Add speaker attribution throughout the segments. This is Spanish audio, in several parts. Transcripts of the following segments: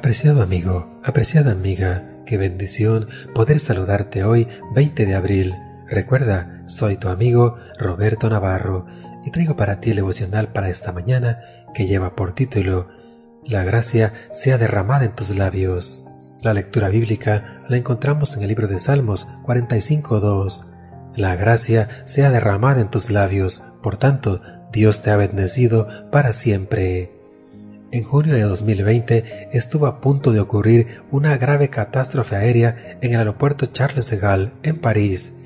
Speaker 1: Apreciado amigo, apreciada amiga, qué bendición poder saludarte hoy 20 de abril. Recuerda, soy tu amigo Roberto Navarro y traigo para ti el devocional para esta mañana que lleva por título La gracia sea derramada en tus labios. La lectura bíblica la encontramos en el libro de Salmos 45.2. La gracia sea derramada en tus labios, por tanto, Dios te ha bendecido para siempre. En junio de 2020 estuvo a punto de ocurrir una grave catástrofe aérea en el aeropuerto Charles de Gaulle, en París.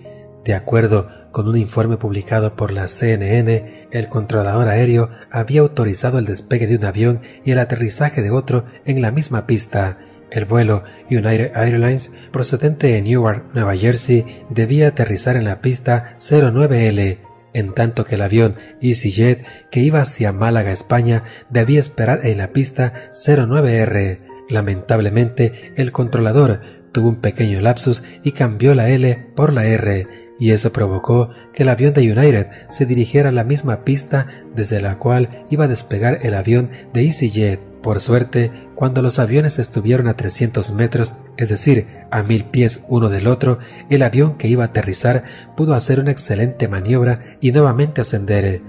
Speaker 1: De acuerdo con un informe publicado por la CNN, el controlador aéreo había autorizado el despegue de un avión y el aterrizaje de otro en la misma pista. El vuelo United Airlines, procedente de Newark, Nueva Jersey, debía aterrizar en la pista 09L, en tanto que el avión EasyJet que iba hacia Málaga, España, debía esperar en la pista 09R. Lamentablemente, el controlador tuvo un pequeño lapsus y cambió la L por la R, y eso provocó que el avión de United se dirigiera a la misma pista desde la cual iba a despegar el avión de EasyJet. Por suerte, cuando los aviones estuvieron a 300 metros, es decir, a mil pies uno del otro, el avión que iba a aterrizar pudo hacer una excelente maniobra y nuevamente ascender.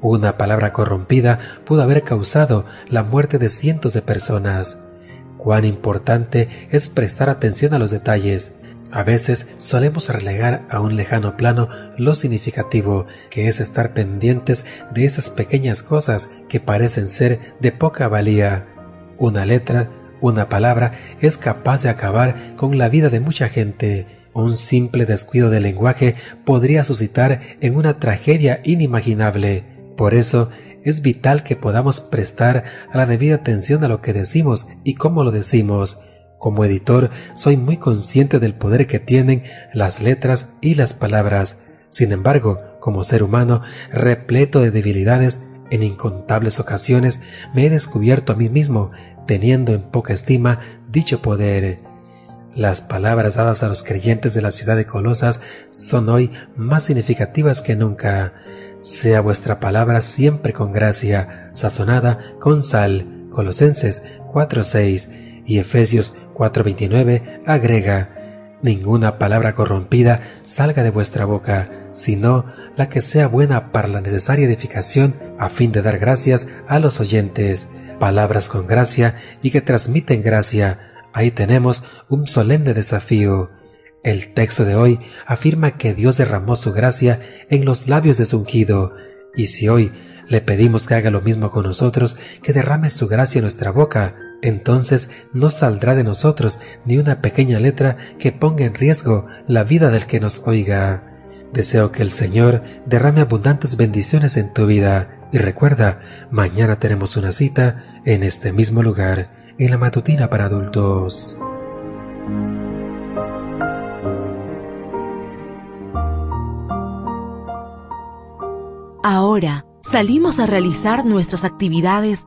Speaker 1: Una palabra corrompida pudo haber causado la muerte de cientos de personas. Cuán importante es prestar atención a los detalles. A veces solemos relegar a un lejano plano lo significativo, que es estar pendientes de esas pequeñas cosas que parecen ser de poca valía. Una letra, una palabra es capaz de acabar con la vida de mucha gente. Un simple descuido del lenguaje podría suscitar en una tragedia inimaginable. Por eso es vital que podamos prestar la debida atención a lo que decimos y cómo lo decimos. Como editor, soy muy consciente del poder que tienen las letras y las palabras. Sin embargo, como ser humano, repleto de debilidades, en incontables ocasiones me he descubierto a mí mismo teniendo en poca estima dicho poder. Las palabras dadas a los creyentes de la ciudad de Colosas son hoy más significativas que nunca. Sea vuestra palabra siempre con gracia, sazonada con sal. Colosenses 4.6 y Efesios 4:29 agrega, ninguna palabra corrompida salga de vuestra boca, sino la que sea buena para la necesaria edificación a fin de dar gracias a los oyentes, palabras con gracia y que transmiten gracia. Ahí tenemos un solemne desafío. El texto de hoy afirma que Dios derramó su gracia en los labios de su ungido, y si hoy le pedimos que haga lo mismo con nosotros, que derrame su gracia en nuestra boca, entonces no saldrá de nosotros ni una pequeña letra que ponga en riesgo la vida del que nos oiga. Deseo que el Señor derrame abundantes bendiciones en tu vida y recuerda, mañana tenemos una cita en este mismo lugar, en la matutina para adultos.
Speaker 2: Ahora salimos a realizar nuestras actividades